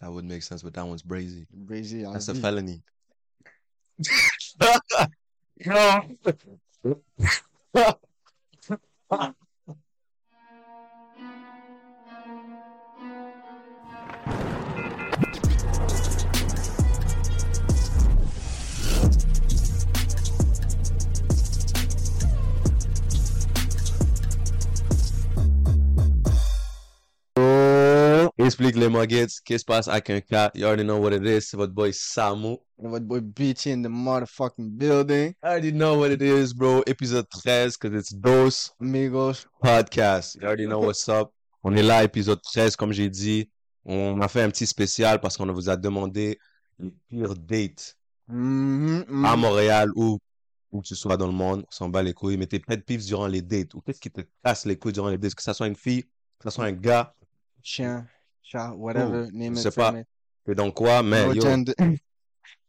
That would make sense, but that one's brazy. Brazy, That's a vie. felony. Explique les muggets. Qu'est-ce qui se passe avec un cat? You already know what it is. C'est votre boy Samu. And Votre boy BT in the motherfucking building. I already know what it is, bro. Épisode 13, cause it's Dose Amigos. Podcast. You already know what's up. On est là, épisode 13, comme j'ai dit. On a fait un petit spécial parce qu'on vous a demandé les pires dates à Montréal ou où que tu sois dans le monde. On s'en bat les couilles. Mais tes pet peeves durant les dates. Ou qu'est-ce qui te casse les couilles durant les dates? Que ça soit une fille, que ça soit un gars. Chien, chat, whatever, name je sais pas. T'es dans quoi? Mais No yo.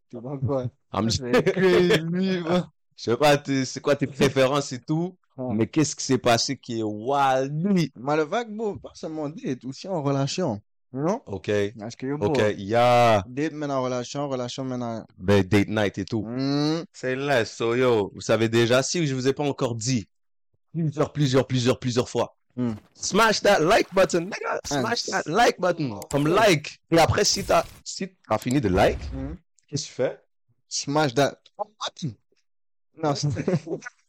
Tu vois quoi? I'm- C'est crazy, bro. je sais pas, t'es- c'est quoi tes préférences et tout. Mais qu'est-ce qui s'est passé qui est wild? lui? Malévaque, bro, pas seulement date, aussi en relation. Non? Ok. Parce que, yo, Ok. Il y a date mène en relation, relation mène en... ben, date night et tout. Mhm. C'est là, so yo, vous savez déjà, si je vous ai pas encore dit, plusieurs, plusieurs, plusieurs, plusieurs fois, Hmm. smash that like button, nigga, smash that like button, comme like. Et après, si t'as, si fini de like, Mhm. qu'est-ce que tu fais? Smash that. Non, c'est-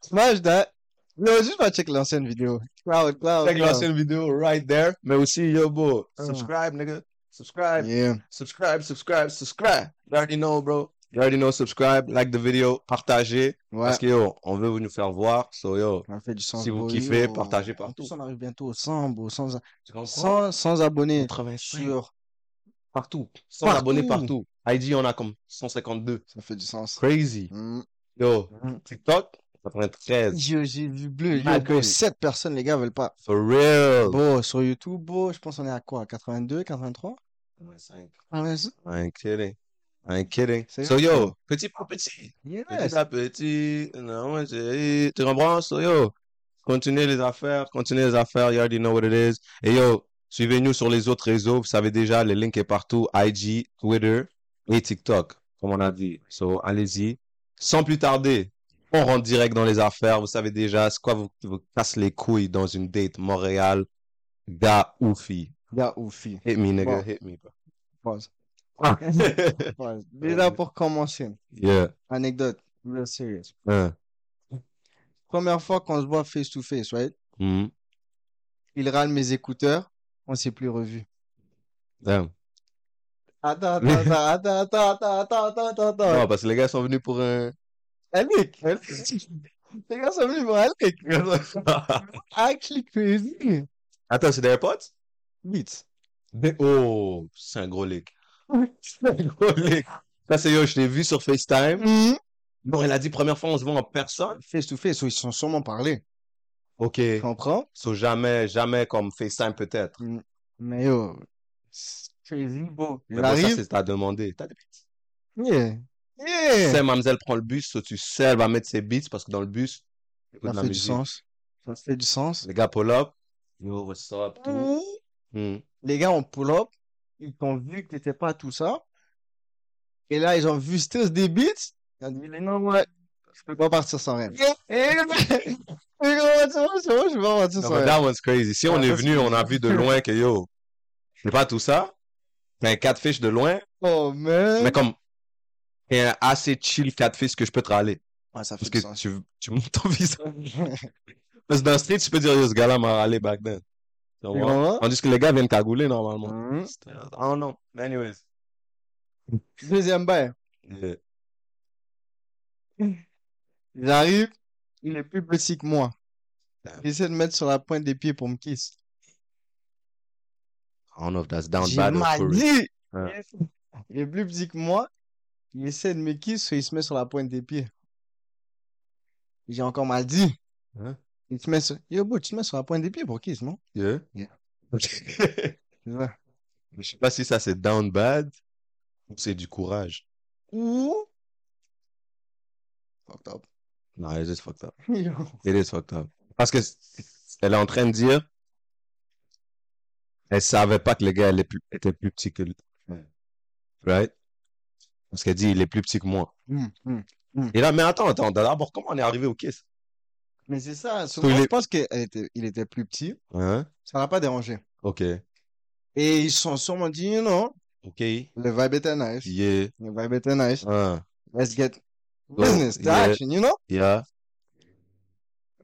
smash that. Non, juste pas check l'ancienne vidéo. Cloud, cloud. Check l'ancienne vidéo right there, mais aussi, yo, bro, subscribe, nigga, subscribe, Yeah. subscribe, subscribe, subscribe. You already know, bro. You already know, subscribe, like the video, partagez, Ouais. parce que yo, on veut vous nous faire voir, so yo, fait du sens. Si vous kiffez, Yo, partagez partout. on arrive bientôt au 100, bro. 100, tu comprends? 100, 100 abonnés 85. sur. Partout. 100 Partout. abonnés partout. IG, on a comme 152. Ça fait du sens. Crazy. Mm. Yo, Mm. TikTok, 93. Yo, j'ai vu bleu. Yo, Mad bro, crazy. 7 personnes, les gars, veulent pas. For real. Bro, sur YouTube, bro, je pense qu'on est à quoi? 82, 83? 85. Ah, ouais, ça- I ain't kidding. So yo, petit par petit. Yes. Petit à petit. Non, j'ai- tu comprends? So yo, continuez les affaires, continuez les affaires. You already know what it is. Et yo, suivez-nous sur les autres réseaux. Vous savez déjà, le link est partout. IG, Twitter et TikTok, comme on a dit. So, allez-y. Sans plus tarder, on rentre direct dans les affaires. Vous savez déjà, c'est quoi vous, vous casse les couilles dans une date Montréal, gars ou fille. Gars ou fille. Hit me, nigga, Bon. hit me, bro. Pause. Déjà, pour commencer, yeah. anecdote, real serious. Première fois qu'on se voit face to face, right? Mhm. Il râle mes écouteurs, on s'est plus revus. Damn. Attends, attends, attends, attends, attends, attends, attends, attends, attends. Non, parce que les gars sont venus pour un. Alec, les gars sont venus pour Alec. Actually crazy. Attends, c'est des? Vite. Mais- Oh, c'est un gros leak. Ça, c'est yo, je t'ai vu sur FaceTime. Mhm. Non, elle a dit première fois, on se voit en personne. Face to face, ils sont sûrement parlé. Ok. Tu comprends? So, jamais, jamais comme FaceTime peut-être. Mais yo, c'est crazy, bro. Mais bon, ça, c'est à demander. T'as des beats. Yeah. Yeah. sais, mademoiselle prend le bus, so tu sais, elle va mettre ses beats parce que dans le bus, Ça fait du sens. Ça fait du sens. Les gars pull up. Yo, what's up, tout. Mhm. Hmm. Les gars ont pull up. Ils t'ont vu que t'étais pas tout ça. Et là, ils ont vu Stills des beats. Ils ont dit, non, ouais, je peux pas partir sans rien. Et je peux pas partir sans mais rien. that one's crazy. Si Ah, on est venu, on a vu de loin que yo, c'est pas tout ça. Mais un catfish de loin, Oh, man. mais comme un assez chill catfish que je peux te râler. Ouais, ça fait Parce que sens. tu, tu montes ton visage. Parce que dans le street, tu peux dire, yo, ce gars-là m'a râlé back then. Tandis que les gars viennent cagouler normalement. Mhm. Oh non. Anyways. Deuxième bail. Yeah. J'arrive. Il est plus petit que moi. J'essaie de mettre sur la pointe des pieds pour me kiss. I don't know if that's down bad or dit. Ouais. Il est plus petit que moi. Il essaie de me kiss, il se met sur la pointe des pieds. J'ai encore mal dit. Hein? Il te met sur... Yo, bro, tu te mets sur la pointe des pieds pour kiss, non? Yeah. Yeah. Je C'est vrai. sais pas si ça c'est down bad ou c'est du courage. Ou... Fucked up. Non, it is fucked up. It is fucked up. Parce que elle est en train de dire, elle savait pas que le gars elle plus- était plus petit que, Right? Parce qu'elle dit, il est plus petit que moi. Hum, hum. Et là, mais attends, attends, d'abord, comment on est arrivé au kiss? Mais c'est ça. So, Moi, il je pense qu'il était, il était plus petit. Hein? Ça l'a pas dérangé. Ok. Et ils se sont sûrement dit, you know, Ok. le vibe était nice. Yeah. Le vibe était nice. Hein. Let's get business to Yeah. action, you know? Yeah.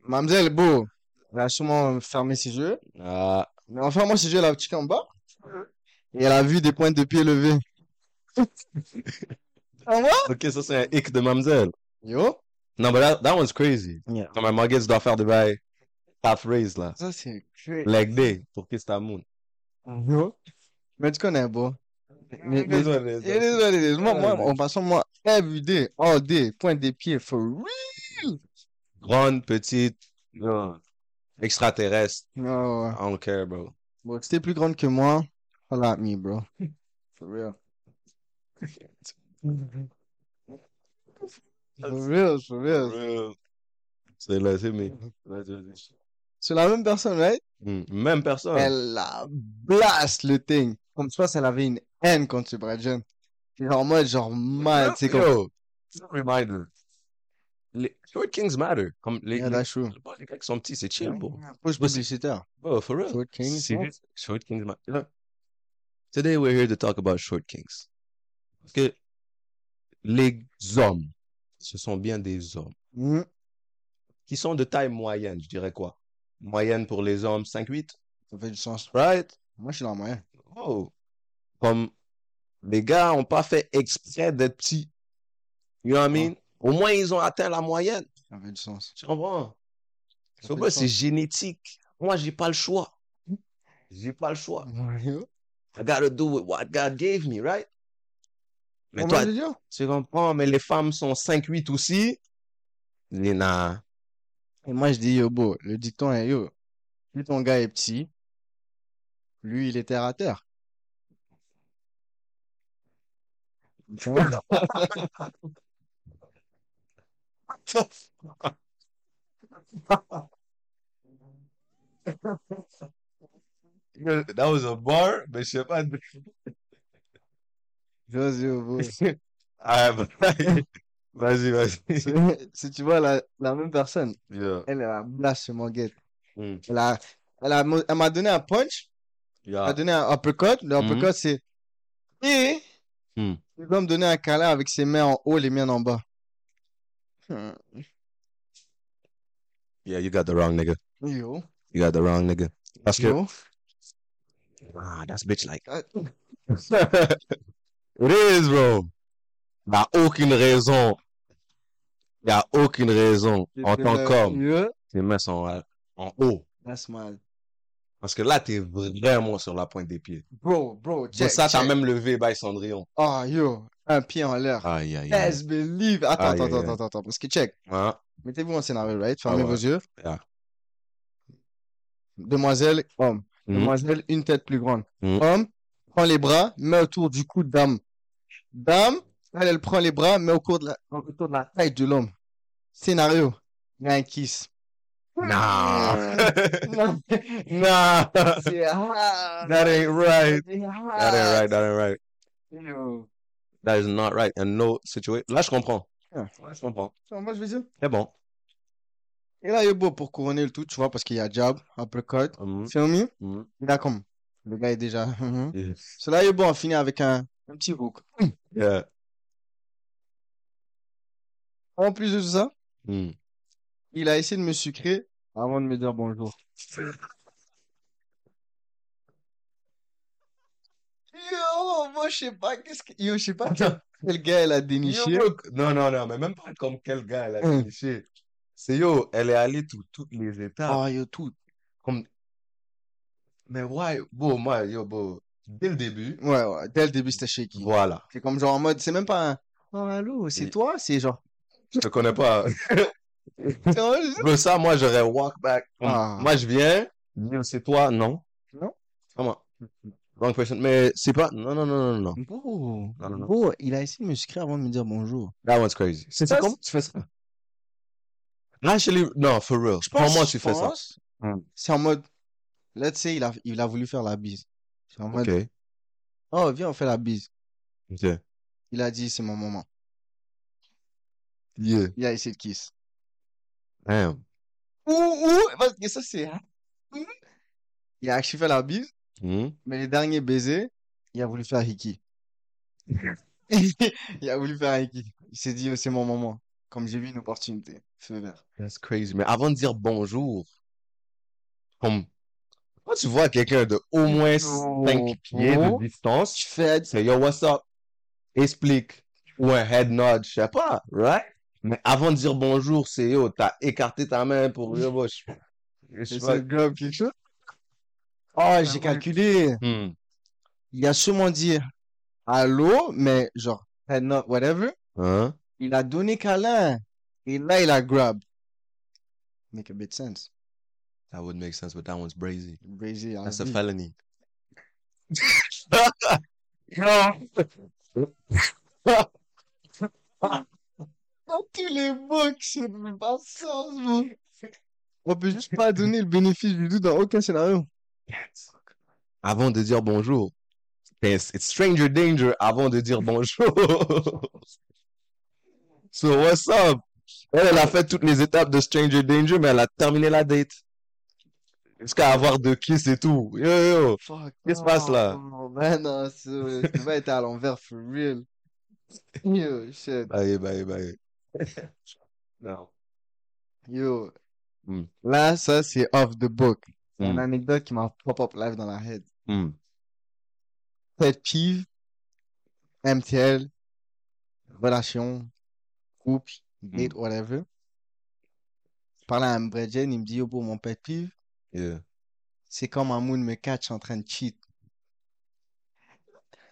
Mademoiselle, beau, elle a sûrement fermé ses yeux. Ah. Mais en fermant ses yeux, elle a petit en bas. Et elle a vu des pointes de pied levées. Ah ouais? Ok, ça, c'est un hic de mademoiselle. Yo. Non, mais that, that one's crazy. Yeah. Quand ma mortgage doit faire des bails half raise, là. Ça, c'est crazy. Leg day pour kiss ta moon. Yo. Mais tu connais, beau. Mais, mais, It is what it is. it is what it is. Moi, moi, en passant, moi, every day, all day, pointe des pieds, for real. Grande, petite, extraterrestre. No. I don't care, bro. Bon, si t'es plus grande que moi, holla at me, bro. For real. For real, for real. C'est là, c'est me. C'est la même personne, right? Hmm. Même personne. Elle a blast le thing. Comme ça, elle avait une haine contre Brad John. Genre en mode, genre mal, c'est comme. Yo, reminder. Les short kings matter. Comme les, Yeah, that's true. les gars qui sont petits, c'est chill, bro. Pause publicitaire. Bro, for real. Short Kings, ouais. Short kings matter. Look, Today we're here to talk about short kings. Parce que les hommes, ce sont bien des hommes Hmm. qui sont de taille moyenne, je dirais quoi? Moyenne pour les hommes, 5-8, Ça fait du sens. right? Moi, je suis dans le moyen. Oh. Comme les gars ont pas fait exprès d'être petits. You know what I mean? Au moins, ils ont atteint la moyenne. Ça fait du sens. Tu comprends? C'est génétique. Moi, j'ai pas le choix. J'ai pas le choix. I gotta do with what God gave me, right? Mais toi, tu comprends, mais les femmes sont 5-8 aussi. Lina. Et moi, je dis, yo, beau, le dicton est, yo, plus ton gars est petit, lui, il est terre à terre. Tu vois? That was a bar, mais je sais pas. Ah, bah, vas-y, vas-y. Si tu vois la, la même personne, Yeah. elle, elle a blast sur mon guette. Mm. Elle a, elle a, elle m'a donné un punch, elle m'a Yeah. donné un uppercut. Le uppercut, c'est, et, Mm. il va me donner un câlin avec ses mains en haut, les miennes en bas. Hmm. Yeah, you got the wrong nigga. Yo, You got the wrong nigga. Parce que, yo. ah, that's bitch like. Ah, It is, bro. Il n'y a aucune raison. Il n'y a aucune raison en tant qu'homme. Tes mains sont en haut. that's mal. Parce que là, t'es vraiment sur la pointe des pieds. Bro, bro, check, ça, t'as même levé by Cendrillon. Ah, yo, un pied en l'air. Aïe, aïe, aïe. Best believe. Attends, attends, attends, attends, attends, parce que check. Hein? Mettez-vous en scénario, right? Fermez Ah ouais. vos yeux. Yeah. Demoiselle, homme. Mhm. Demoiselle, une tête plus grande. Mhm. Homme, prend les bras, met autour du cou de dame. Dame, elle, elle prend les bras, met au cours de la, autour de la taille de l'homme. Scénario. Il y a un kiss. Non. C'est hard. That ain't right. C'est That ain't right. That ain't right. Yo. That is not right. And no situation. Là, je comprends. Yeah. Là, je comprends. Moi, je vais dire? C'est bon. Et là, Yobo, pour couronner le tout, tu vois, parce qu'il y a jab, uppercut, Mhm. feel me? Mhm. Il a comme, le gars est déjà, mhm. Yeah. So là, Yobo, on finit avec un, un petit hook. Yeah. En plus de tout ça, Mm. il a essayé de me sucrer avant de me dire bonjour. Yo, moi, je sais pas, qu'est-ce que, yo, je sais pas quel, quel gars elle a déniché. Yo, non, non, non, mais même pas comme quel gars elle a Mm. déniché. C'est yo, elle est allée tout, toutes les étapes. Ah, yo, tout. Comme... Mais ouais, bon, moi, yo, bon, dès le début, Ouais, ouais, dès le début, c'était shaky. voilà. C'est comme genre en mode, c'est même pas un, oh, allô, c'est toi? C'est genre, Je te connais pas. Bro, ça, moi, j'aurais walk back. Ah. Moi, je viens, c'est toi, non. Non. Comment? Wrong person. Mais c'est pas, non, non, non, non, non. Bro, Non, non, non. bro, il a essayé de me sucrer avant de me dire bonjour. That one's crazy. C'est Ça, comment tu fais ça? Actually, non, for real. Je pense, Comment je tu fais ça? C'est en mode, let's say, il a, il a voulu faire la bise. En mode, Ok. Oh, viens, on fait la bise. Ok. Il a dit, c'est mon moment. Yeah. Il a essayé de kiss. Damn. Ouh, ouh, parce que ça, c'est... Il a actually fait la bise, Hmm. mais les derniers baisers, il a voulu faire Hiki. Il a voulu faire Hiki. Il s'est dit, oh, c'est mon moment. Comme j'ai vu une opportunité. Feu vert. That's crazy. Mais avant de dire bonjour, comme, quand tu vois quelqu'un de au moins 5 pieds de Oh. distance, Tu fais, c'est yo, what's up? Explique. Ou un head nod, je sais pas, right? Mais avant de dire bonjour, c'est yo, t'as écarté ta main pour yo, bon, je- je sais pas. quelque chose. Oh, j'ai calculé. Hmm. Il a sûrement dit allô, mais genre, head nod, whatever. Hein? Il a donné câlin. Et là, il a grab. Make a bit sense. That would make sense, but that one's brazy. Brazy, That's a felony. Dans tous les books, c'est pas sens, bro. On peut juste pas donner le bénéfice du doute dans aucun scénario. Avant de dire bonjour. It's, it's stranger danger avant de dire bonjour. so what's up? Elle, elle a fait toutes les étapes de stranger danger, mais elle a terminé la date. Jusqu'à avoir de kiss et tout. Yo, yo. Qu'est-ce qui se passe là? Oh, ben non, ça ça va être à l'envers for real. Yo, shit. Bye, bye, bye. Non. Yo. Hmm. Là, ça, c'est off the book. C'est une Hmm. anecdote qui m'a pop-up live dans la head. Hmm. Pet peeve, MTL, relation, couple, date, whatever. Je parlais à un Bredjen, il me dit, yo, pour mon pet peeve, Yeah. c'est quand Mamoun me catch en train de cheat.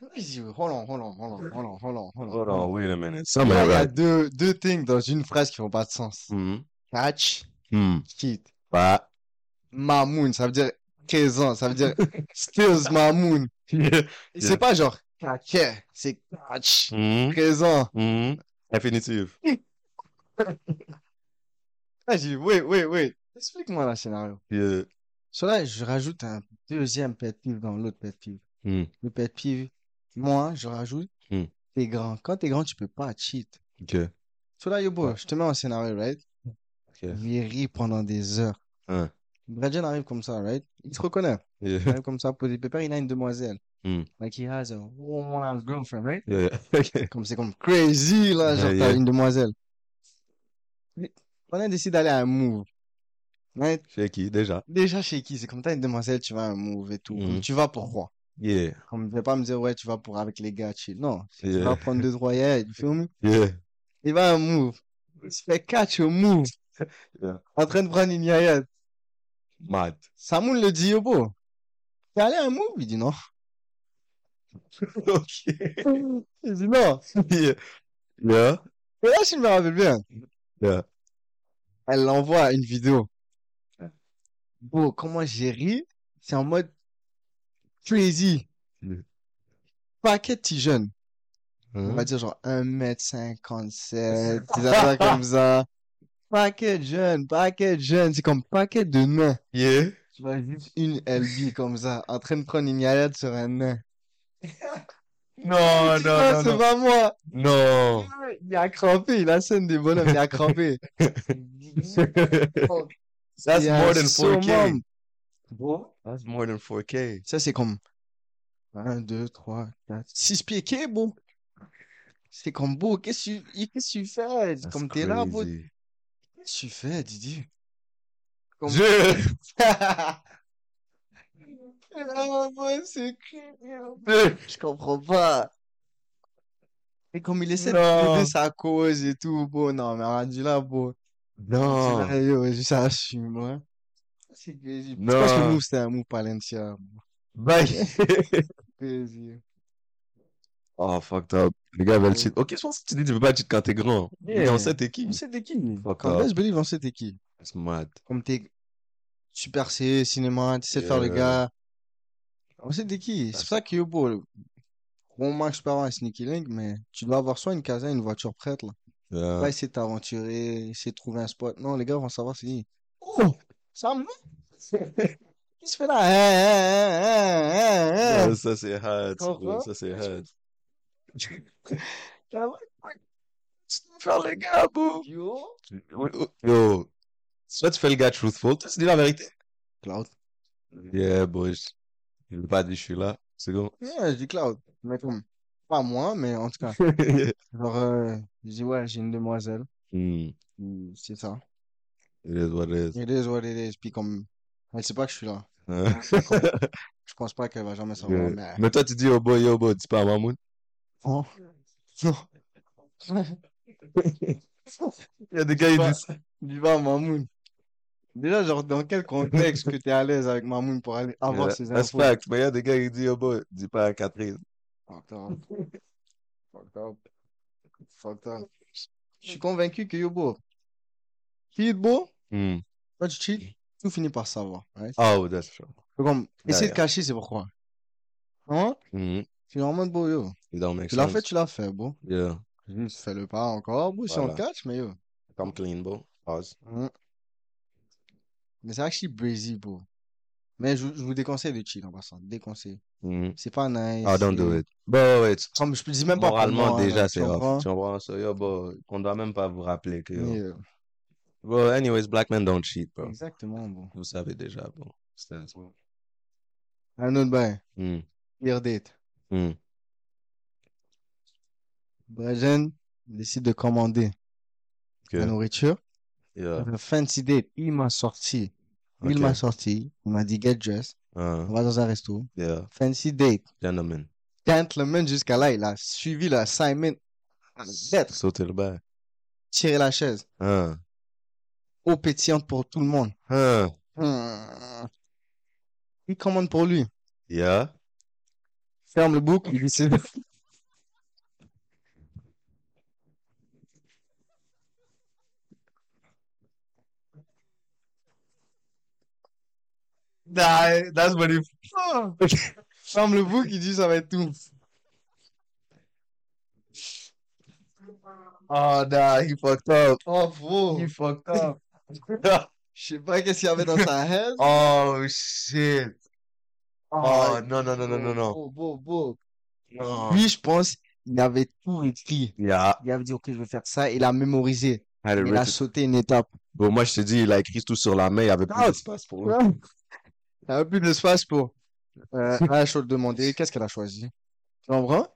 Hold on, hold on, hold on, hold on, hold on, hold on. Hold on, wait a minute. Il y a right. deux, deux things dans une phrase qui font pas de sens. Hmm. Catch, Hmm. cheat. Bah. Mamoun, ça veut dire 15 ans, ça veut dire stills Mamoun. Yeah. C'est pas genre catch, c'est catch, Hmm. 13 ans. Infinitive. Ah, j'ai dit, wait, wait, wait. Explique-moi le scénario. Yeah. Sur là, je rajoute un deuxième pet peeve dans l'autre pet peeve. Hmm. Le pet peeve, moi, je rajoute, Hmm. t'es grand. Quand t'es grand, tu peux pas cheat. Ok. Sur là, yo, bro, je te mets en scénario, right? Ok. Il rit pendant des heures. Hein. Bradjen arrive comme ça, right? Il se reconnaît. Il arrive comme ça, poser pépère, il a une demoiselle. Hmm. Like he has a one girlfriend, right? Yeah. Ok. Comme c'est comme crazy, là, genre Yeah, t'as une demoiselle. On a décidé d'aller à un move. Right? Chez qui, déjà? Déjà chez qui? C'est comme t'as une demoiselle, tu vas un move et tout. Mhm. tu vas pourquoi? Yeah. Comme je vais pas me dire, ouais, tu vas pour avec les gars, chill. Non. Tu vas prendre deux, trois yeah, tu filmes? Yeah. Il va un move. Il se fait catch au move. Yeah. En train de prendre une yaya. Mad. Samoun le dit, yo, beau. T'es allé à un move? Il dit non. ok. Il dit non. Yeah. Yeah. Et là, je me rappelle bien. Yeah. Elle l'envoie une vidéo. Bon, comment j'ai ri? C'est en mode crazy. Mm. Paquet de petits jeunes. On Hein? va dire genre 1m57, des affaires comme ça. Paquet de jeunes, paquet de jeunes. C'est comme paquet de nains. Yeah. Tu vois juste une LB comme ça, en train de prendre une yayade sur un nain. Non, Ah, non, c'est non, pas moi. non. Il a crampé, la scène des bonhommes, il a crampé. That's Il y a more than 4K. summum. That's more than 4K. Ça, c'est comme 1, 2, 3, 4, 6 pieds quai, beau. C'est comme beau. Qu'est-ce que tu, qu'est-ce que tu fais? That's Comme t'es là, beau. crazy. Qu'est-ce que tu fais, Didi? Comme- Je... C'est. Je comprends pas. Et comme il essaie de Non. prouver sa cause et tout, beau. Non, mais rendu là, beau. Non. C'est juste assume, ouais. C'est crazy. Non. Je pense que move, c'était un move Palencia. Bye. Crazy. oh, fucked up. Les gars veulent cheat. Ok, je pense que tu dis que tu veux pas cheat quand t'es grand. Mais Yeah. on sait t'es qui. On sait t'es qui? Fuck up. Best Believe, on sait t'es qui? That's mad. Comme t'es super C, cinéma, tu sais faire le Yeah. gars. On sait t'es qui? C'est pour ça que yo, beau. le- Bon, moi, je peux avoir un sneaky link, mais tu dois avoir soit une casa, une voiture prête, là. Yeah. Pas essayer de t'aventurer, essayer de trouver un spot. Non, les gars vont savoir c'est qui. Oh! Ça me Qu'est-ce que tu fais là? Hein, hein, hein, hein, ça, c'est hard. bro. Ça, c'est hard. Faire les gars, bro. Yo? Yo. Soit tu fais le gars truthful, tu dis la vérité. Cloud. Yeah, boy. Je veux pas dire je suis là. C'est bon. Ouais, je dis Cloud. Mais comme, pas moi, mais en tout cas. Genre, euh, je dis, ouais, j'ai une demoiselle. Hmm. Mm, C'est ça. It is what it is. It is what it is. Puis comme, elle sait pas que je suis là. Hein? Je pense pas qu'elle va jamais savoir, Yeah. mais... Mais toi, tu dis yo boy, yo boy, dis pas à Mamoun. Oh. Non. Il y a des gars, ils disent. Dis pas à Mamoun. Déjà, genre, dans quel contexte que t'es à l'aise avec Mamoun pour aller avoir Yeah, ces That's infos? fact. Mais il y a des gars, ils disent yo boy, dis pas à Catherine. Fucked up. Fucked up. Fucked up. Je suis convaincu que Yobo, cheat beau, Hmm. quand tu cheat, tout finit par savoir. Right? Oh, that's true. Comme, essayer yeah. de cacher, c'est pourquoi. Hein? Hmm. Tu es en mode beau, yo. It don't make Tu l'as fait, tu l'as fait, beau. Yeah. Juste fais-le pas encore, beau, si on Voilà. te catch, mais yo. Come clean, bro. Pause. Hein. Mais c'est actually brazy, beau. Mais je, je vous déconseille de cheat en passant. Déconseille. Hmm. C'est pas nice. Oh, don't do it. Bon, ouais, tu- Comme je dis même pas moralement, moi, hein, déjà, c'est off. Tu comprends? So, yo, bro, on doit même pas vous rappeler que, yo. Euh, Bro, anyways, black men don't cheat, bro. exactement, bon. Vous savez déjà, bon. C'est Un autre bain. Hmm. Clear date. Brazen décide de commander Ok. la nourriture. Yeah. Fancy date, il m'a sorti. Il m'a sorti. Il m'a dit get dressed. Uh, On va dans un resto. yeah. Fancy date. Gentlemen. Gentleman jusqu'à là, il a suivi la Simon. Lettre. Sauter le bain. Tirer la chaise. Hein. Eau pétillante pour tout le monde. Hein. Hmm. Il commande pour lui. Yeah. Ferme le bouc. Il dit that's what he... Ferme le bouc. Il dit ça va être tout. Oh, nah, he fucked up. Oh, bro. He fucked up. Je sais pas qu'est-ce qu'il y avait dans sa head. oh, shit. Oh, non, non, non, non, non, non. Beau, beau, beau. Non. Lui, je pense, il avait tout écrit. Yeah. Il avait dit, OK, je vais faire ça. Il a mémorisé. It Il a sauté une étape. Bon, moi, je te dis, il a écrit tout sur la main, il y avait plus Ah. d'espace pour lui. N'y avait plus d'espace pour. Euh, je te demander, qu'est-ce qu'elle a choisi? Tu?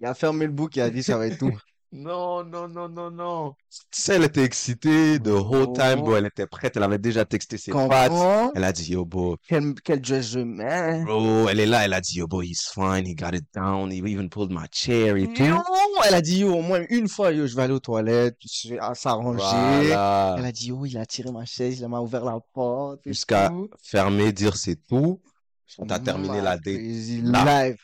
Il a fermé le bouc et a dit, ça va être tout. Non, non, non, non, non. Tu sais, elle était excitée the whole time, bro. Elle était prête, elle avait déjà texté ses. Comprends? Elle a dit, yo, bro. Quel, quel dress je mets? Bro, elle est là, elle a dit, yo, bro, he's fine, he got it down, he even pulled my chair et tout. Non, elle a dit, yo, au moins une fois, yo, je vais aller aux toilettes, je vais s'arranger. Voilà. Elle a dit, yo, il a tiré ma chaise, il m'a ouvert la porte. Jusqu'à fermer, dire c'est tout. On t'a terminé la date. Live.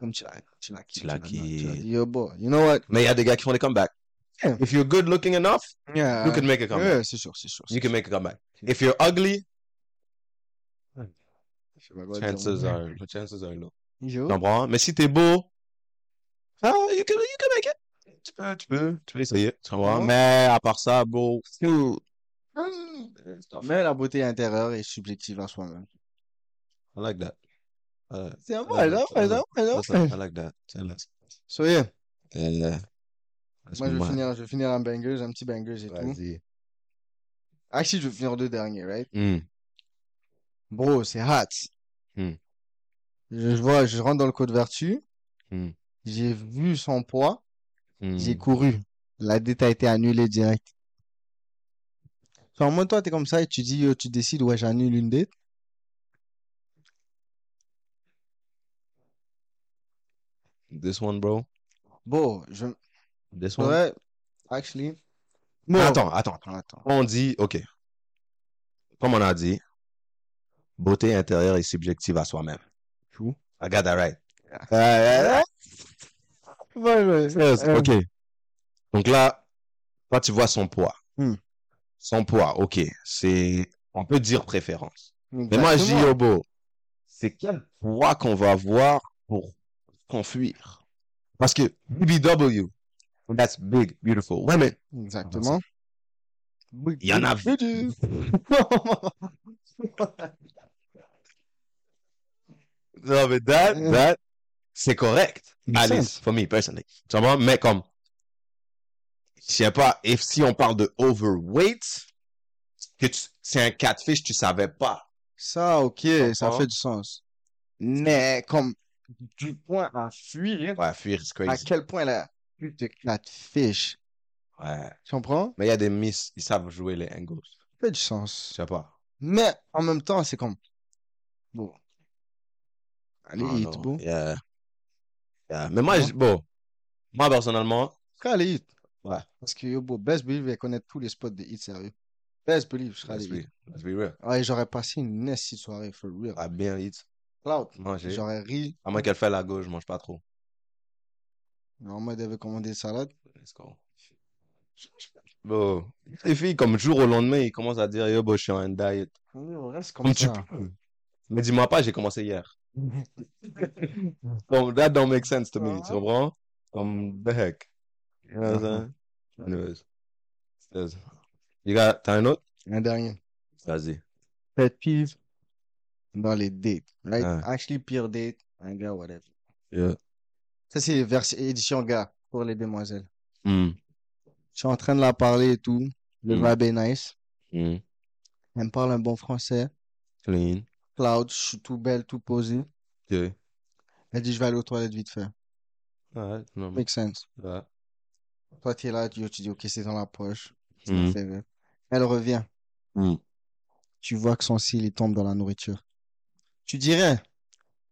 Comme tu l'as, tu l'as Tu l'as tu l'as qui- dit, yo, boy, you know what? Mais il y a des gars qui font des comebacks. Yeah. If you're good looking enough, Yeah. you can make a comeback. Yeah, c'est sûr, c'est sûr. You can make a comeback. If you're ugly, chances are, chances are low. Tu comprends? Mais si t'es beau, ah, you can, you can make it. Tu peux, tu peux, tu peux essayer. Tu comprends? Mais à part ça, Hmm. Mais la beauté intérieure est subjective à soi-même. I like that. C'est un I vrai, like c'est un that. vrai, c'est un Listen, vrai. I like that. So yeah, And, uh, that's moi je vais finir, je vais finir un banger, un petit banger et tout. Vas-y. Actually, je vais finir deux derniers, right? Hmm. Bro, c'est hot. Hmm. Je, je vois, je rentre dans le code vertu. Hmm. J'ai vu son poids. J'ai couru. La dette a été annulée direct. Enfin, moi, toi, t'es comme ça et tu dis, euh, tu décides, ouais, j'annule une dette. This one, bro. Bon, je, This one? ouais, actually. Bon, Attends, attends, attends. On dit, OK. Comme on a dit, beauté intérieure est subjective à soi-même. True. I got that right. Ouais, ouais, ouais. Yes, Euh, OK. Donc là, toi, tu vois son poids. Hmm. Son poids, OK. C'est, on peut dire préférence. Mais moi, je dis, c'est quel poids qu'on va avoir pour s'enfuir? Parce que BBW, that's big, beautiful women. Exactement. Il y en a. Non, mais that, Mm. that, c'est correct. Least, for me, personally. Tu comprends? Mais comme, je sais pas, if, si on parle de overweight, que c'est un catfish, tu savais pas. Ça, ok, ça fait du sens. Mais comme du point à fuir, Ouais, fuir, c'est à quel point la pute de catfish, Ouais. tu comprends? Mais il y a des miss, ils savent jouer les angles. Ça fait du sens. Je sais pas. Mais en même temps, c'est comme bon. Allez, hit, non. bro. Yeah. Yeah. Mais moi, je- bon, moi, personnellement, Allez, hit. Ouais. Parce que yo, bro, Best Believe, elle connaît tous les spots de hit, sérieux. Best Believe, je serai let's allé let's be real. Ouais, j'aurais passé une nasty soirée, for real. Ah, bien hit. Cloud. Manger. J'aurais ri. À moins qu'elle fait la gauche, je mange pas trop. Normalement, elle devait commander salade. Let's go. Bon, les filles, comme jour au lendemain, ils commencent à dire, yo, bro, je suis en diet. On reste comme Comme tu ça. peux. Mais dis-moi pas, j'ai commencé hier. Comme, that don't make sense to me, tu Ah. comprends? Comme, the heck? You know what I'm saying? Anyways. Yes. You got, t'as un autre? Un dernier. Vas-y. Pet peeve dans les dates. Ouais. Actually, pire date, un gars, whatever. Yeah. Ça, c'est version édition gars pour les demoiselles. Hmm. Je suis en train de la parler et tout. Le Mm. vibe est nice. Hmm. Elle me parle un bon français. Clean. Cloud, je suis tout belle, tout posé. Okay. Elle dit, je vais aller aux toilettes vite fait. Alright. Non, Make sense. ouais. Toi, tu es là, tu, tu dis, ok, c'est dans la poche. Rire. Elle revient. Hmm. Tu vois que son cil, il tombe dans la nourriture. Tu dirais,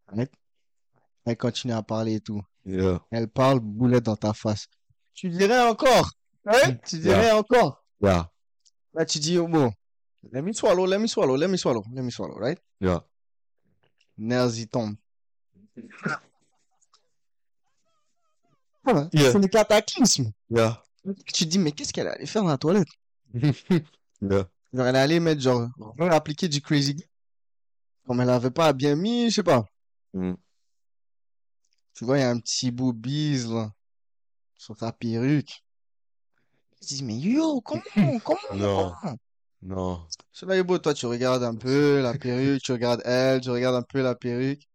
arrête. Elle continue à parler et tout. Yeah. Elle parle boulette dans ta face. Tu dirais encore. Hein? Tu dirais encore. Yeah. Là, tu dis, oh, bon, let me swallow, let me swallow, let me swallow, let me swallow, right? Yeah. Nerfs, il tombe. Voilà, Yeah. C'est le cataclysme. Yeah. Tu te dis, mais qu'est-ce qu'elle allait faire dans la toilette? Yeah. Genre, elle allait mettre, genre, appliquer du crazy. Comme elle avait pas bien mis, je sais pas. Hmm. Tu vois, il y a un petit bout bise, là, sur ta perruque. Te dis, mais yo, comment, comment, Non. Non. Cela est beau, toi, tu regardes un peu la perruque, tu regardes elle, tu regardes un peu la perruque.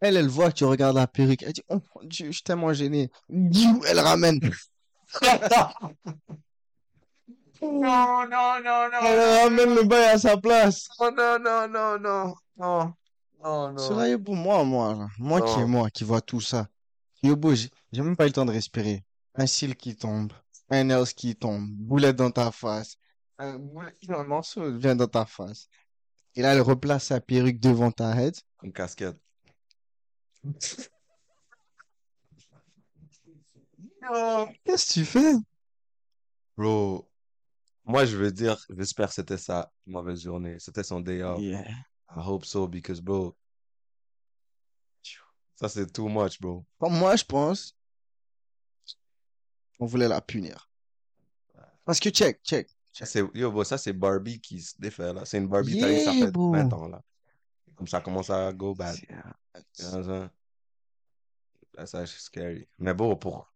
Elle, elle voit que tu regardes la perruque. Elle dit, oh mon Dieu, je suis tellement gêné. Elle ramène. Non, non, non, Elle ramène le bail à sa place. non, non, non, non, non, non, non, Cela est pour moi, moi. Moi qui Non. est moi, qui vois tout ça. Yo, beau, j'ai même pas eu le temps de respirer. Un cil qui tombe, un else qui tombe, boulette dans ta face. Un, boulet- un morceau vient dans ta face. Et là, elle replace sa perruque devant ta tête. Une casquette. Qu'est-ce que tu fais? Bro, moi, je veux dire, j'espère que c'était sa mauvaise journée. C'était son day off. Yeah. I hope so, because, bro, ça, c'est too much, bro. Moi, je pense, on voulait la punir. Parce que check, check. Ça, c'est, yo, bro, ça, c'est Barbie qui se défait, là. C'est une Barbie, t'as eu, ça Yeah, fait bro. 20 ans, là. Comme ça commence à go bad. Saying? That's actually scary. Mais bon, pour,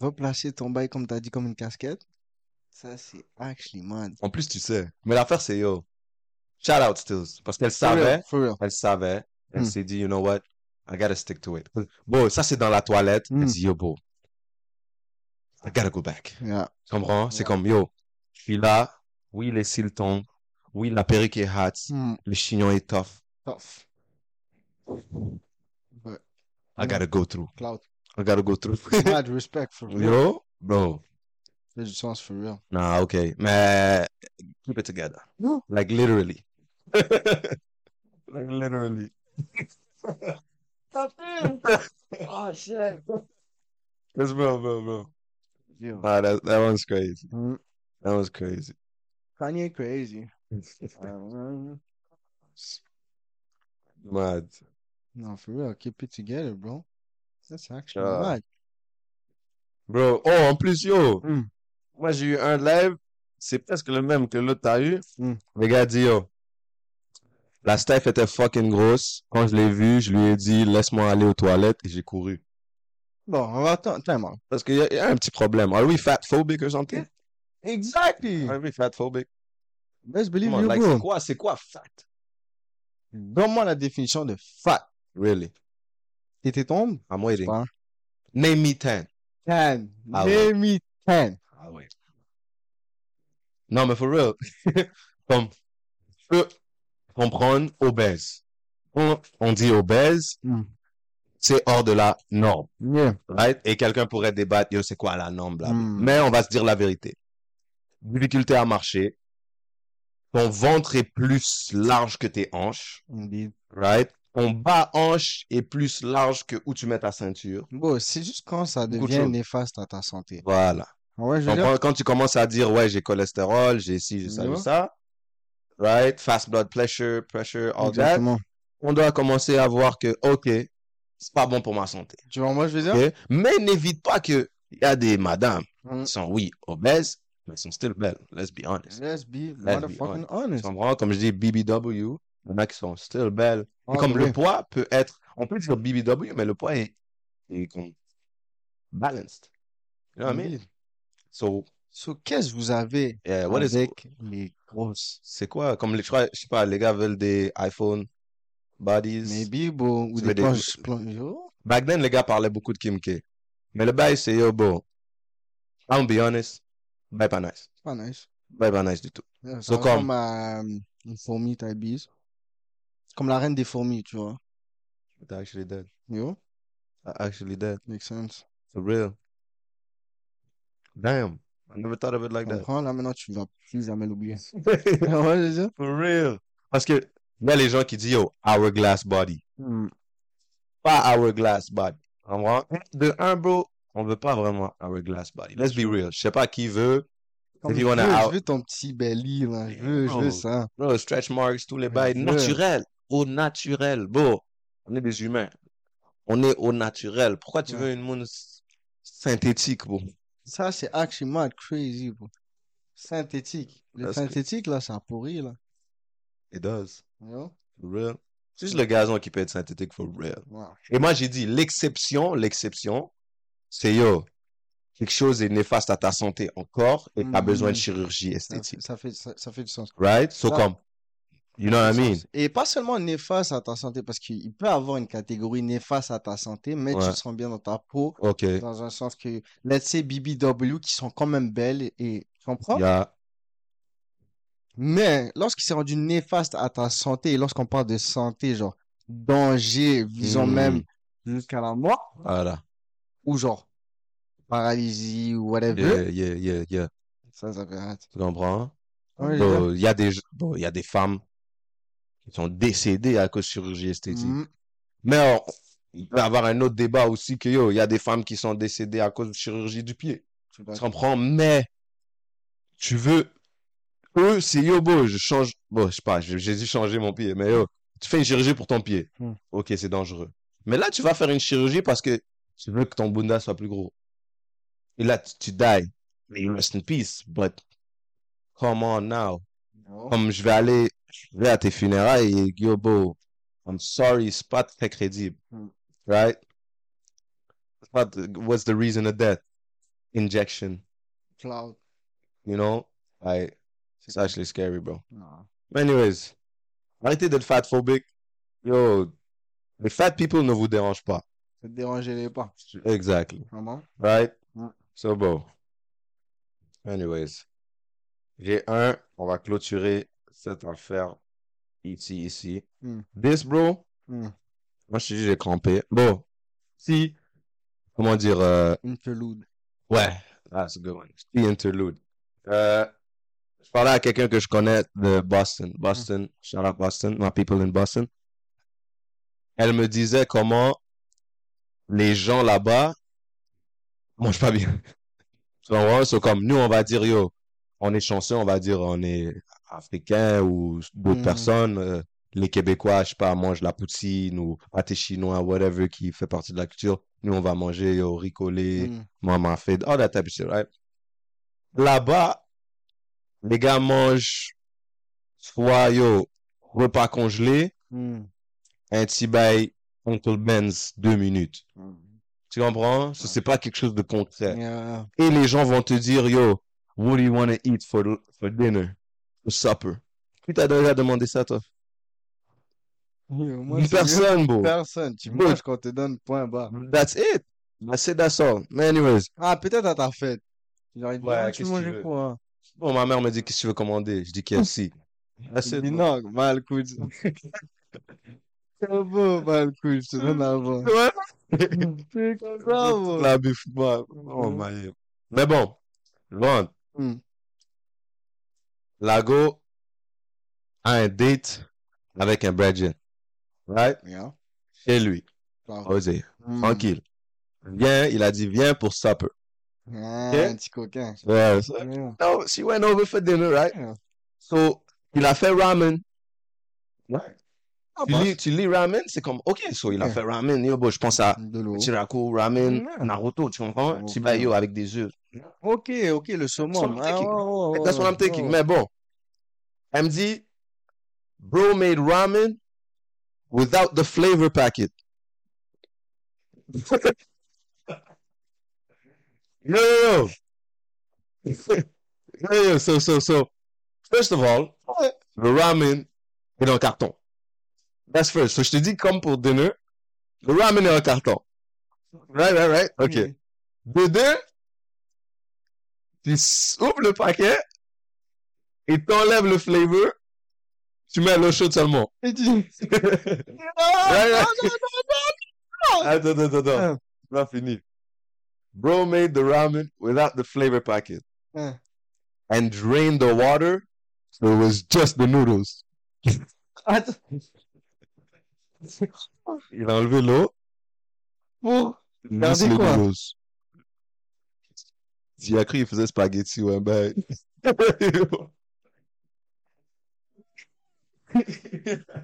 Replacer ton bail comme t'as dit, comme une casquette. Ça, c'est actually mad. en plus, tu sais. Mais l'affaire, c'est, yo, shout out Stills. Parce qu'elle savait, for real. elle savait, elle Hmm. s'est dit, you know what, I gotta stick to it. Bon, ça, c'est dans la toilette. Hmm. Elle dit, yo, bro, I gotta go back. Yeah. Tu comprends? C'est comme, yo, je suis là, oui, les cils tombent, oui, la perruque est hot, Hmm, le chignon est tough. tough. Ouais. I gotta go through. Cloud. I gotta go through. Mad respect for real. Yo, bro. Ça fait for real. Nah, okay. Man, keep it together. No. Like, literally. like, literally. oh shit. That's bro, bro, bro. Yo. Nah, that, that one's crazy. Hmm. That was crazy. Kanye crazy. Um, Mad. no, for real. Keep it together, bro. That's actually Yeah. mad. Bro, oh, en plus, yo, Hmm. Moi j'ai eu un live, c'est presque le même que l'autre t'as eu. Hmm. Le gars dit, yo, la Steph était fucking grosse. Quand je l'ai vu, je lui ai dit, laisse-moi aller aux toilettes et j'ai couru. Bon, on va attendre. Out. Parce qu'il y, a- il y a un petit problème. Are we fat phobic or something? Exactly. Are we fat phobic? Best believe on, you, like, bro. c'est quoi, c'est quoi fat? Donne-moi la définition de fat. Really? Et tes tombes? I'm waiting. Name me 10. Ten. Ah ouais. Name me ten. Non, mais for real. Comme, je peux comprendre obèse. On, on dit obèse, Hmm. c'est hors de la norme. Yeah. Right? Et quelqu'un pourrait débattre, yo, c'est quoi la norme, bla. Hmm. Mais on va se dire la vérité. Difficulté à marcher. Ton ventre est plus large que tes hanches. Indeed. Right? Ton bas hanche est plus large que où tu mets ta ceinture. Bon, c'est juste quand ça devient néfaste à ta santé. Voilà. Ouais, je dire. quand, tu commences à dire, ouais, j'ai cholestérol, j'ai ci, j'ai ça, j'ai ça. Right? Fast blood pressure, pressure, all that. Exactement. On doit commencer à voir que, OK, c'est pas bon pour ma santé. Tu vois, moi, je veux dire. OK? Mais n'évite pas que il y a des madames Hmm. qui sont, oui, obèses, mais sont still belles. Let's be honest. Let's be be motherfucking Tu honest. comprends? Comme je dis, BBW, il y en a qui sont still belles. Ah, comme oui. le poids peut être, on peut dire BBW, mais le poids est, est comme balanced. You know what I mean? So, So, qu'est-ce que vous avez yeah, what is, avec les grosses? c'est quoi? Comme les, je sais pas, les gars veulent des iPhone bodies. Maybe, bon, ou des des- planches, planches. Back then, les gars parlaient beaucoup de Kim K. Mais le bail, c'est yo, bon. I'm be honest. Bail pas nice. pas nice. Bail pas nice du tout. Yeah, So comme- à euh, une fourmi taille bise. Comme la reine des fourmis, tu vois. They're actually dead. Yo, They're actually dead. makes sense. For real. Damn. I never thought of it like that. comprends? Là, maintenant, tu vas plus jamais l'oublier. ouais. For real. Parce que, a les gens qui disent, yo, hourglass body. Hmm. Pas hourglass body. De un, bro, on veut pas vraiment hourglass body. Let's be real. Je sais pas qui veut. If je you wanna veux, out- je veux ton petit belly, là. Je veux, je veux ça. Bro, stretch marks, tous les bails veux. naturels. Au naturel. Bro, on est des humains. On est au naturel. Pourquoi tu Ouais. veux une monde s- synthétique, bro? Ça, c'est actually mad crazy, bro. Synthétique. Le Parce que- synthétique, là, ça pourrit, là. It does. For real. C'est juste le gazon qui peut être synthétique, for real. Wow. Et moi, j'ai dit, l'exception, l'exception, c'est yo, quelque chose est néfaste à ta santé encore et t'as Mhm. besoin de chirurgie Ça, esthétique. ça fait, ça, ça fait du sens. Right? So, comme, you know what I Ça fait mean? sens. Et pas seulement néfaste à ta santé, parce qu'il peut avoir une catégorie néfaste à ta santé, mais tu te sens bien dans ta peau, dans un sens que, let's say BBW, qui sont quand même belles, et, tu comprends? Il y a, Mais lorsqu'il s'est rendu néfaste à ta santé, et lorsqu'on parle de santé, genre danger, visant Hmm. même jusqu'à la mort, voilà. ou genre paralysie ou whatever, Yeah, yeah, yeah, yeah. ça, ça fait hâte. Tu comprends? Ouais. Bon, Il y a des, bon, il y a des femmes qui sont décédées à cause de chirurgie esthétique. Mhm. Mais on- il peut y avoir un autre débat aussi que yo, il y a des femmes qui sont décédées à cause de chirurgie du pied. Tu comprends? Mais tu veux. Eux, c'est yo, beau, je change. Bon, je sais pas, j'ai dû changer mon pied, mais yo, tu fais une chirurgie pour ton pied. Hmm. Ok, c'est dangereux. Mais là, tu vas faire une chirurgie parce que tu veux que ton bunda soit plus gros. Et là, tu, tu die. Mais you rest in peace. But come on now. Oh. Comme je vais aller, je vais à tes funérailles et yo, beau, I'm sorry, c'est pas très crédible. Hmm. Right? The- what's the reason of death? Injection. Cloud. You know? Like, it's actually scary, bro. But anyways, arrêtez d'être fatphobic. Yo, les fat people ne vous dérangent pas. Ça te dérangeait pas. Exactly. Vraiment? Right? Ouais. So, bon. Anyways. J'ai un, on va clôturer cette affaire ici, ici. Hmm. This, bro, Hmm. moi, je dis, j'ai crampé. Bon. Si, comment dire, euh, Interlude. Ouais, that's a good one. The interlude. Euh, je parlais à quelqu'un que je connais de Boston. Boston, shout out Boston, my people in Boston. Elle me disait comment les gens là-bas mangent pas bien. Tu comprends? So, comme nous, on va dire, yo, on est chanceux, on va dire, on est africain ou d'autres Mhm. personnes. euh, les Québécois, je sais pas, mangent la poutine ou pâté chinois, whatever, qui fait partie de la culture. Nous, on va manger, yo, ricolé Hmm. maman fait, all that type of shit, right? Là-bas, les gars mangent soit, yo, repas congelé, Hmm. un petit bail Uncle Ben's deux minutes. Hmm. Tu comprends? Ça, c'est pas quelque chose de concret. Yeah. Et les gens vont te dire, yo, what do you want to eat for, for dinner? For supper? Qui t'a déjà demandé ça, toi? Yo, moi, personne, bro. personne. Tu Bro. manges quand on te donne point bas. That's it. That's it, that's all. Mais anyways. Ah, peut-être à ta fête. Genre, il dit, Ouais, ah, tu manges quoi? Bon, ma mère me dit, qu'est-ce que tu veux commander? Je dis KFC. That's it, non, mal coude. C'est beau, mal coude, je te donne avant. Ouais. C'est comme ça, bro. La bif, moi. Oh, my. Mais bon. Bon. Hmm. Lago a un date avec un Bradgen. Right? Yeah. Chez lui. Ah. Osé. Hmm. Tranquille. Viens, il a dit, viens pour supper. Ah, Ok? un petit coquin. Ouais, ça- Yeah. No, she went over for dinner, right? Yeah. So, il a fait ramen. Ah, Tu bah, lis, tu lis ramen, c'est comme, ok, so il a Ouais. fait ramen, yo, bon, je pense à. Chiraku, ramen, Ouais. Naruto, tu comprends? Ok. Chibayo avec des œufs. Ok, ok, le saumon. That's what I'm Ah, That's what I'm ouais, thinking. ouais. Mais bon, elle me dit, bro made ramen without the flavor packet. yo, yo, yo. yo, yo, so, so, so, first of all, le ramen est dans le carton. That's first. So, je te dis, comme pour dinner, le ramen est le carton. Right, right, right? OK. Mm. De deux, tu ouvres le paquet et t'enlèves le flavor, tu mets l'eau chaude seulement. Et tu non, Ouais, ouais. non, non, Attends, attends, attends. Ah. C'est pas fini. Bro made the ramen without the flavor packet Ah. and drained the water, so it was just the noodles. Attends, Il a enlevé l'eau, pour Regardez les quoi? Il a cru qu'il faisait spaghetti, ouais, ben.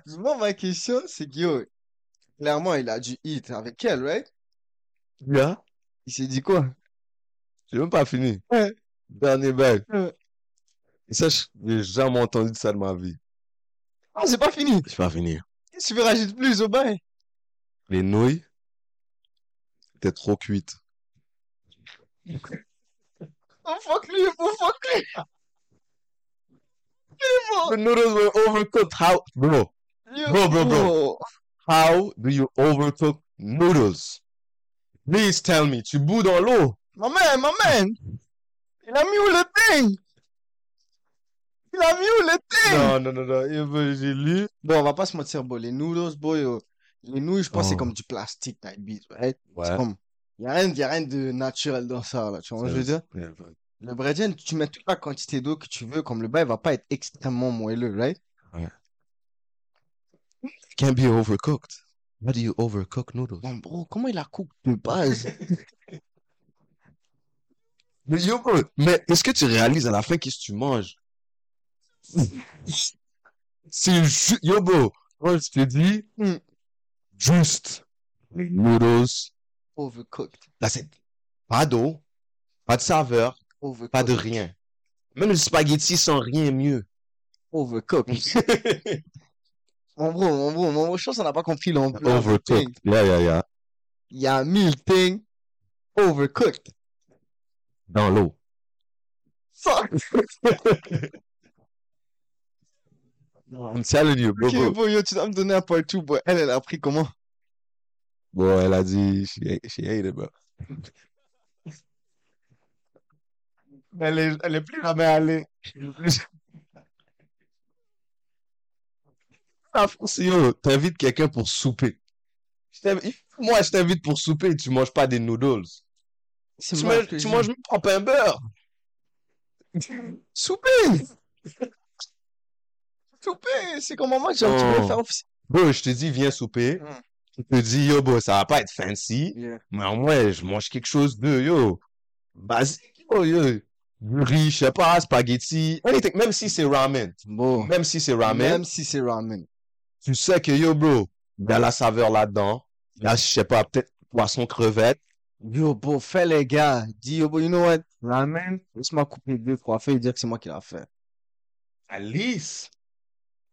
Moi, ma question, c'est que, yo, clairement, il a dû eat avec elle, right? yeah. Il s'est dit quoi? J'ai même pas fini. Ouais. Dernier bail. Ouais. Et ça, je- j'ai jamais entendu de ça de ma vie. Ah, c'est pas fini. Vais pas finir. Qu'est-ce que tu veux rajouter plus au bain? Les nouilles étaient trop cuites. Oh, fuck lui, oh, fuck lui. The noodles were overcooked. How, bro? Bro, bro, bro. How do you overcook noodles? Please tell me. Tu boues dans l'eau. My man, my man. Il a mis où le thing? Il a mis où thing? Non, non, non, non. J'ai lu. Bon, on va pas se mentir, bon, les noodles, boy, les nouilles, je pense que c'est Oh. comme du plastique, type beat, right? C'est Ouais. comme, y a rien, y a rien de naturel dans ça, là, tu vois ce que je veux dire? Le brédien, tu mets toute la quantité d'eau que tu veux, comme le bain, il va pas être extrêmement moelleux, right? Can't be overcooked. How do you overcook noodles? Bon, bro, comment il a cook de base? Mais yo, bro, mais est-ce que tu réalises à la fin qu'est-ce que tu manges? C'est ju- yo, bro, quand je te dis, Hmm. juste noodles, Overcooked. that's it. Pas d'eau, pas de saveur, Overcooked. pas de rien. Même le spaghetti sans rien mieux. Overcooked. Mon bro, mon bro, mon bro, je pense qu'on n'a pas compris l'ampleur. Overcooked. Yeah, yeah, yeah. Il y a mille things overcooked. Dans l'eau. Fuck! I'm telling you, bro, Ok, bro. bro, yo, tu dois me donner un part 2, boy. Elle, elle a pris comment? Bon, elle a dit, she, she hated, bro. Elle est, elle est plus jamais allée. Ah, France, yo, t'invites quelqu'un pour souper. Je Moi, je t'invite pour souper et tu manges pas des noodles. Tu, mal manges- tu même pas un beurre. Souper! Souper! C'est comme moi, genre, tu veux Oh. faire office. Bro, je te dis, viens souper. Mm. Je te dis, yo, bro, ça va pas être fancy. Yeah. Mais au moins, je mange quelque chose de, yo, basique, yo, yo. Du riz, je sais pas, spaghetti, anything, même si c'est ramen. Bon. Même si c'est ramen, Même si c'est ramen. tu sais que, yo, bro, il y a la saveur là-dedans. Y a, je sais pas, peut-être poisson crevette. Yo, bro, fais les gars. Dis, yo, bro, you know what? Ramen, laisse-moi couper deux, trois feuilles et dire que c'est moi qui l'ai fait. Least.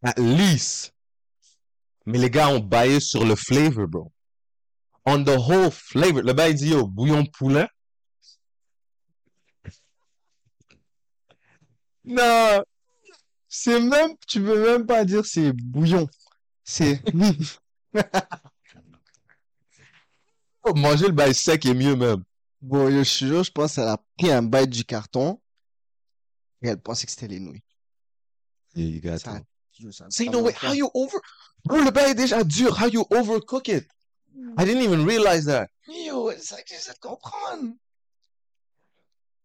At least. Mais les gars ont baillé sur le flavor, bro. On the whole flavor. Le gars, il dit, yo, bouillon poulet. Non! C'est même, tu peux même pas dire c'est bouillon. C'est, Oh, manger le bail sec est mieux même. bon, je te jure, je pense qu'elle a pris un bite du carton et elle pensait que c'était les nouilles. Got Ça, to. Ça- Say no way. How you over? Bro, le bail est déjà dur. How you overcook it? I didn't even realize that. Yo, c'est que j'essaie de comprendre.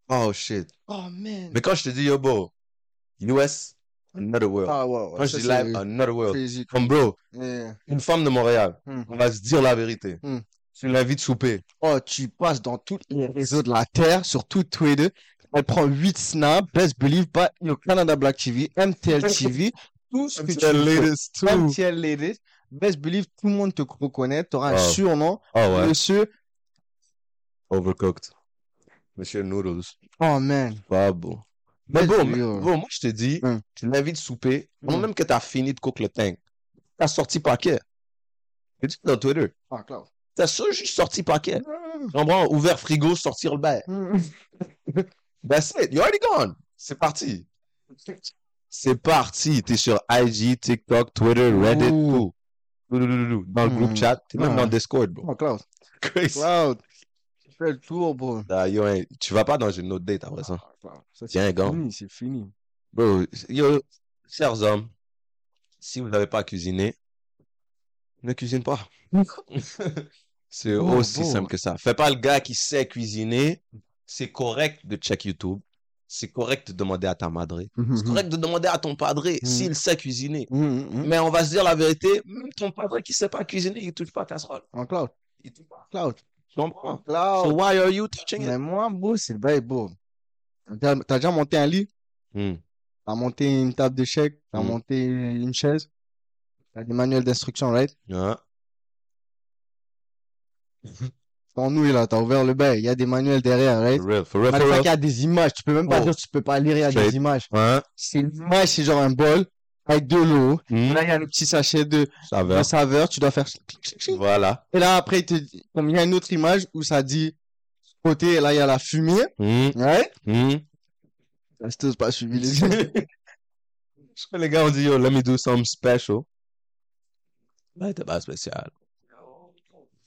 Oh shit. Oh, man. Mais quand je te dis yo, bro, US, another world. Ah, ouais, ouais. Quand ça, je dis live, another world. crazy. Comme bro, Yeah. une femme de Montréal, Hmm. on va se dire la vérité. Hmm. Tu l'invites souper. Oh, tu passes dans tous les réseaux de la Terre, sur tout Twitter. Elle prend 8 snaps, best believe pas, yo, Canada Black TV, MTL TV, tout ce que tu veux. MTL latest, best believe, tout le monde te reconnaît, t'auras un Wow. surnom, Oh ouais. monsieur, Overcooked. Monsieur Noodles. oh man. Pas bon. Mais bon, mais- bon, moi je te dis, Hmm. tu l'invites souper, avant Hmm. même que tu as fini de cook le tank. T'as sorti paquet. Tu dis dans Twitter. Ah, clair. T'as ça juste sorti paquet. Tu comprends? Ouvert frigo, sortir le bain. That's it. You're already gone. C'est parti. C'est parti. T'es sur IG, TikTok, Twitter, Reddit, tout. Dans le groupe Hmm. chat. T'es même Ah. dans Discord, bro. Oh, Cloud. Cloud. Tu fais le tour, bro. Ah, yo, hein, tu vas pas dans une autre date après ça. Ah. Ça, Tiens, gars. c'est fini. Bro, yo, chers hommes, si vous n'avez pas cuisiné, ne cuisine pas. C'est Oh, aussi simple que ça. Fais pas le gars qui sait cuisiner. C'est correct de check YouTube. C'est correct de demander à ta madre. C'est correct de demander à ton padré Mhm. s'il sait cuisiner. Mais on va se dire la vérité, même ton padré qui sait pas cuisiner, il touche pas à casserole. En Cloud. Il touche pas. Cloud. Tu comprends? So Cloud. why are you touching it? Mais moi, beau, c'est le bail, beau. T'as déjà monté un lit? Hmm. T'as monté une table d'échecs, t'as Mm. monté une chaise, t'as des manuels d'instruction, right? Ouais. Ton nouille, là, t'as ouvert le bail, il y a des manuels derrière, right? For real, for real, Matter for of fact, real. il y a des images, tu peux même pas Oh. dire que tu peux pas lire, il y a Straight. des images. Ouais. C'est une image, c'est genre un bol avec de l'eau. Hmm. Là, il y a le petit sachet de, saveur, tu dois faire. Voilà. Et là, après, il te dit, comme il y a une autre image où ça dit, côté, et là, il y a la fumée, Hmm. right? Hmm. Là, c'est tous pas suivi les yeux. Je crois les gars ont dit, yo, let me do some special. Ouais, t'es pas spécial.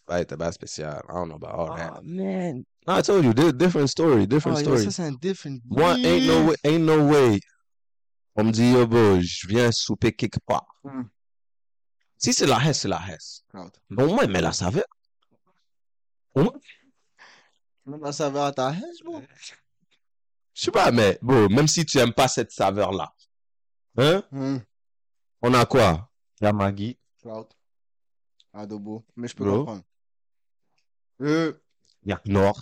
Ouais, t'es pas spécial. I don't know about all that. Oh, man. No, I told you, di- different story, different Oh, yo, story. ça, c'est un different Moi, ain't no way, ain't no way. On me dit, yo, bro, je viens souper quelque part. Hmm. Si c'est la hesse, c'est la hesse. Cloud. Mais au moins, mais la saveur. Au moins, Même la saveur à ta haine, bro. je sais pas, mais, bro, même si tu aimes pas cette saveur-là, hein, Hmm. on a quoi? La Maggi. Cloud. Adobo. Mais je peux Bro. comprendre. Eux, Il y a Nord.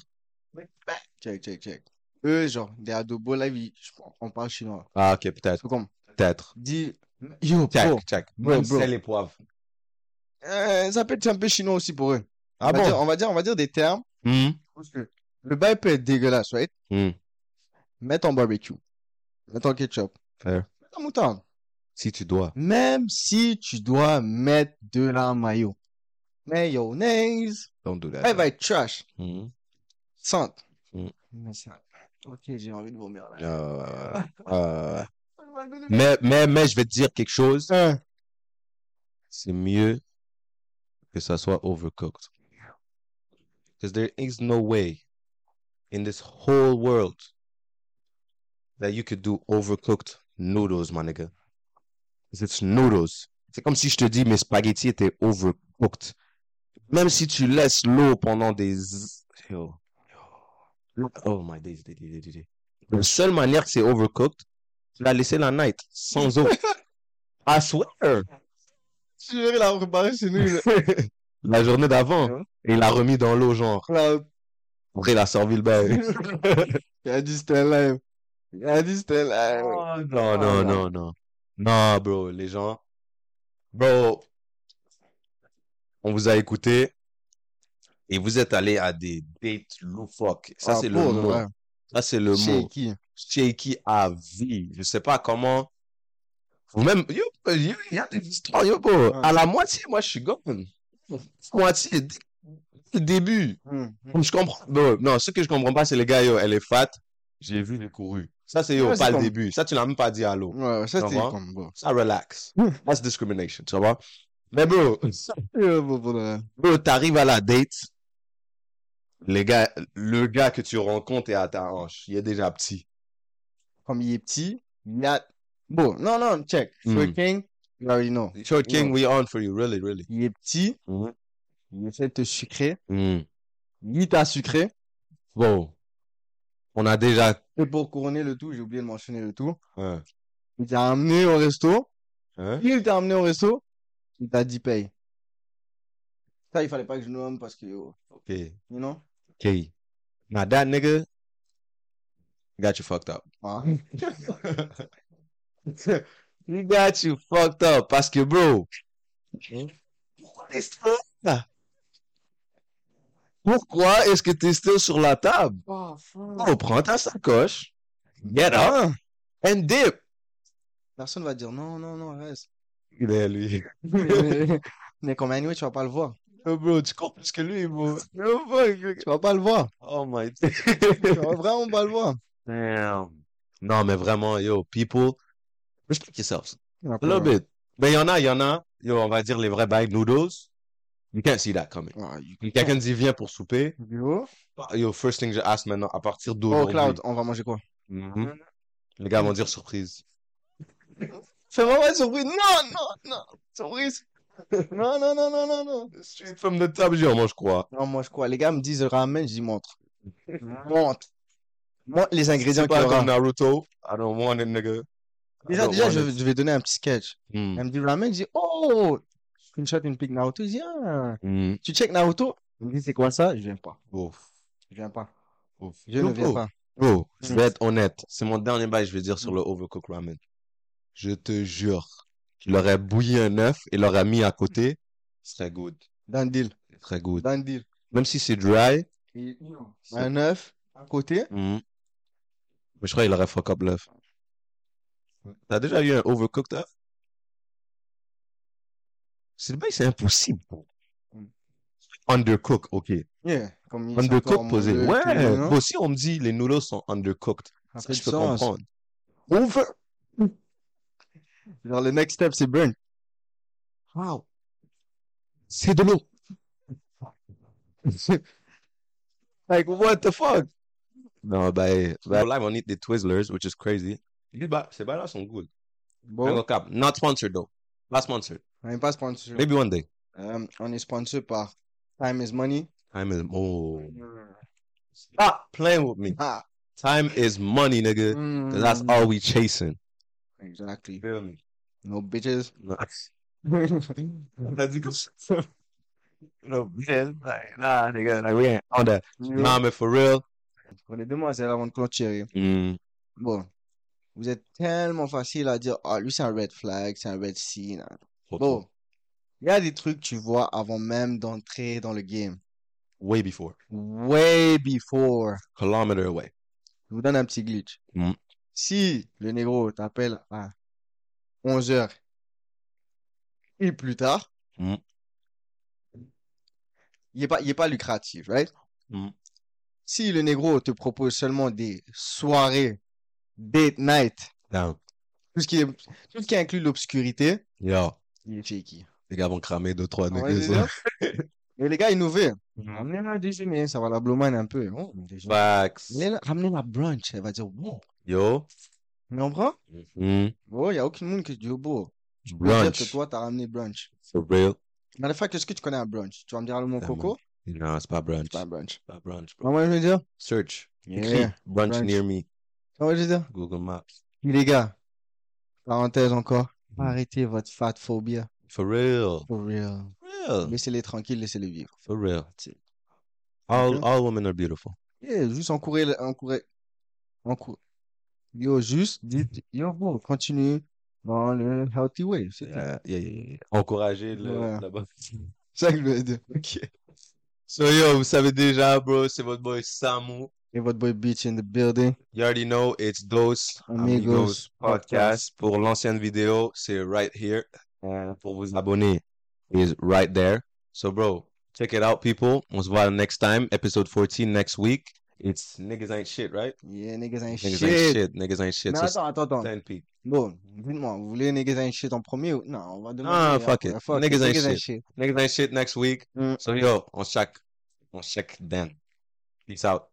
check, check, check. Eux, genre, des adobo, là, ils- on parle chinois. Ah, ok, peut-être, comme, peut-être. dis, yo, Check, bro. check. Même bro. sel et poivre. Euh, ça peut être un peu chinois aussi pour eux. Ah on, va bon? dire, on va dire, on va dire des termes. Hmm. Parce que le bail peut être dégueulasse, right? Hmm. Mets ton barbecue. Mets ton ketchup. Fair. Mets ton moutarde. Si tu dois. Même si tu dois mettre de la mayo. Mayonnaise. Don't do that. Elle va être trash. Hmm. Sente. Mm. Mais ça. Ok, j'ai envie de vomir là. Euh, euh, mais, mais, mais je vais te dire quelque chose. Hein. C'est mieux que ça soit overcooked. Because there is no way in this whole world that you could do overcooked noodles, my nigga. 'Cause it's noodles. C'est comme si je te dis mes spaghettis étaient overcooked. Même si tu laisses l'eau pendant des... Yo. Yo. Oh my days. La seule manière que c'est overcooked, c'est la laisser la night, sans eau. I swear. Tu verrais la préparer chez nous. La journée d'avant. Ouais. Et il l'a remis dans l'eau, genre. Là, Après, il a servi le bail. Il a dit c'était live. Il a dit c'était live. non, non, non, non. Non, bro, les gens. Bro, on vous a écouté. Et vous êtes allé à des dates loufoques. Ça, Ah, c'est le mot. vrai. Ça, c'est le mot. Shaky. Shaky à vie. Je sais pas comment. Ou même, il y a des histoires, yo, bro. Ouais. À la moitié, moi, je suis gone. Moitié, dès le début. Hum. Comme je comprends. Non, non, ce que je comprends pas, c'est les gars, yo, elle est fat. J'ai vu les courus. Ça, c'est yo, Ouais, c'est pas le comme- début. Ça, tu l'as même pas dit allô. Ouais, ça vois? comme bon. Ça, relax. That's discrimination, tu vois. Mais bro, t'arrives à la date. Les gars, le gars que tu rencontres est à ta hanche. Il est déjà petit. Comme il est petit, il a... Bon, non, non, check. Short Mm. King, you already know. Short King, we on for you, really, really. Il est petit, Mhm. il essaie de te sucrer. Mm. Il t'a sucré. Bon, on a déjà. Et pour couronner le tout, j'ai oublié de mentionner le tout. Ouais. Il t'a amené au resto. Hein? Il t'a amené au resto. Il t'a dit paye. Ça, il fallait pas que je nomme parce que, yo, Ok. you know? Okay. Now that nigga got you fucked up. Ah. He got you fucked up parce que bro. Pourquoi t'es still là? Pourquoi est-ce que t'es still sur la table? Oh, Oh, prends ta sacoche, get up and dip. Personne va dire non, non, non, reste. Il est lui. mais, mais comme anyway, tu vas pas le voir. Oh, bro, tu cours plus que lui, bro. Tu vas pas le voir. Oh my Tu vas vraiment pas le voir. damn. Non, mais vraiment, yo, people, respect yourselves. A little bit. Mais il y en a, il y en a. Yo, on va dire les vrais bails noodles. You can't see that coming. Ah, Quelqu'un dit viens pour souper. Yo. Yo, first thing je ask maintenant, à partir Oh, d'aujourd'hui. Cloud, on va manger quoi? Mhm. Les gars vont dire surprise. Fais-moi pas surprise. Non, non, non. Surprise. Non, non, non, non, non, non. Straight from the top, je mange quoi? Non, moi, je crois. Les gars me disent ramen, je dis montre. Montre. Moi, les ingrédients qu'il y aura. Naruto. I don't want it, nigga. Déjà, don't déjà, je, je vais donner un petit sketch. Mm. Elle me dit ramen, je dis, oh, screenshot une pic Naruto. Je dis, ah, Mm. tu check Naruto? Elle me dit, c'est quoi ça? Je viens pas. Ouf. Je viens pas. Ouf. Je ne viens bro. pas. Bro, je Mm. vais être honnête. C'est mon dernier bail, je vais dire sur le overcooked ramen. Je te jure, qu'il aurait bouilli un œuf et l'aurait mis à côté, ce serait good. Dans le deal. Ce serait good. Deal. Même si c'est dry, Et un œuf à côté. mm. mais je crois qu'il aurait fuck up l'œuf. T'as déjà eu un overcooked œuf? C'est c'est impossible. Mm. Undercooked, ok. Yeah. Comme il Undercooked posé. Ouais, tout le long. bon, si on me dit les noodles sont undercooked, Ça je peux comprendre. Over. Genre, le next step, c'est burn. Wow. C'est de l'eau. like, what the fuck? No, bah, bah, live on eat the Twizzlers, which is crazy. Ces bails-là sont good. Bon, Cap. Not sponsored though. Not sponsored. on n'est pas sponsor. Maybe one day. Euh, on est sponsor par Time is Money. Time is, oh. Stop playing with me. Ah. Time is money, nigga. 'Cause that's Mm. all we chasing. Exactly. Feel me? No bitches. Ça? No, man. Like, nah, nigga. Like, we ain't on that. Nah, mais for real. Pour les demoiselles avant de clôturer. Mm. Bon. Vous êtes tellement facile à dire, ah, lui, c'est un red flag, c'est un red scene. Bon. Il y a des trucs tu vois avant même d'entrer dans le game. Way before. Way before. Kilometer away. Je vous donne un petit glitch. Mm. Si le négro t'appelle à 11 heures et plus tard, Mm. il est pas, il est pas lucratif, right? Mm. Si le négro te propose seulement des soirées, date night, Down. tout ce qui est, tout ce qui inclut l'obscurité, il est shaky. Les gars vont cramer deux, trois ça. Et les gars innovaient. Ramenez la déjeuner, ça va la blowman un peu. Oh. Facts. Ramenez la- Ramenez la brunch, elle va dire, wow. Yo. Tu comprends? Mm. Oh, il y a aucun monde qui dit, oh, beau. Je peux dire que Brunch. toi, t'as ramené brunch. For real. Matter of fact, est-ce que tu connais un brunch? Tu vas me dire le mot coco? Non, c'est pas brunch. C'est pas un brunch. Pas brunch, bro. Comment je veux dire? Search. Yeah, brunch, brunch. near me. Comment je veux dire? Google Maps. Les gars, parenthèse encore, arrêtez votre fat phobia. For real. For real. For real. Laissez-les tranquilles, laissez-les vivre. For real. All, all women are beautiful. Yeah, juste encourir, encourir, encourir. Yo, juste dites, yo, bro, continue dans le healthy way. C'est. Yeah, yeah, yeah. Encourager le, Ouais. la bonne. Ça que je veux dire. Ok. So yo, vous savez déjà, bro, c'est votre boy Samu. Et votre boy Beach in the building. You already know it's Dos Amigos Amigos Podcast. Pour l'ancienne vidéo, c'est right here. And pour vous abonner, is right there. So bro, check it out, people. On se voit next time, episode 14 next week. It's niggas ain't shit, right? Yeah, niggas ain't Niggas shit. ain't shit. Niggas ain't shit. Mais attends, attends, attends. 10 peak. Bon, dites-moi, vous voulez niggas ain't shit en premier ou... Non, on va demander. Ah, fuck it. Fuck Niggas ain't niggas ain't shit. shit. Niggas ain't shit next week. Mm. So yo, on check, on check then. Peace out.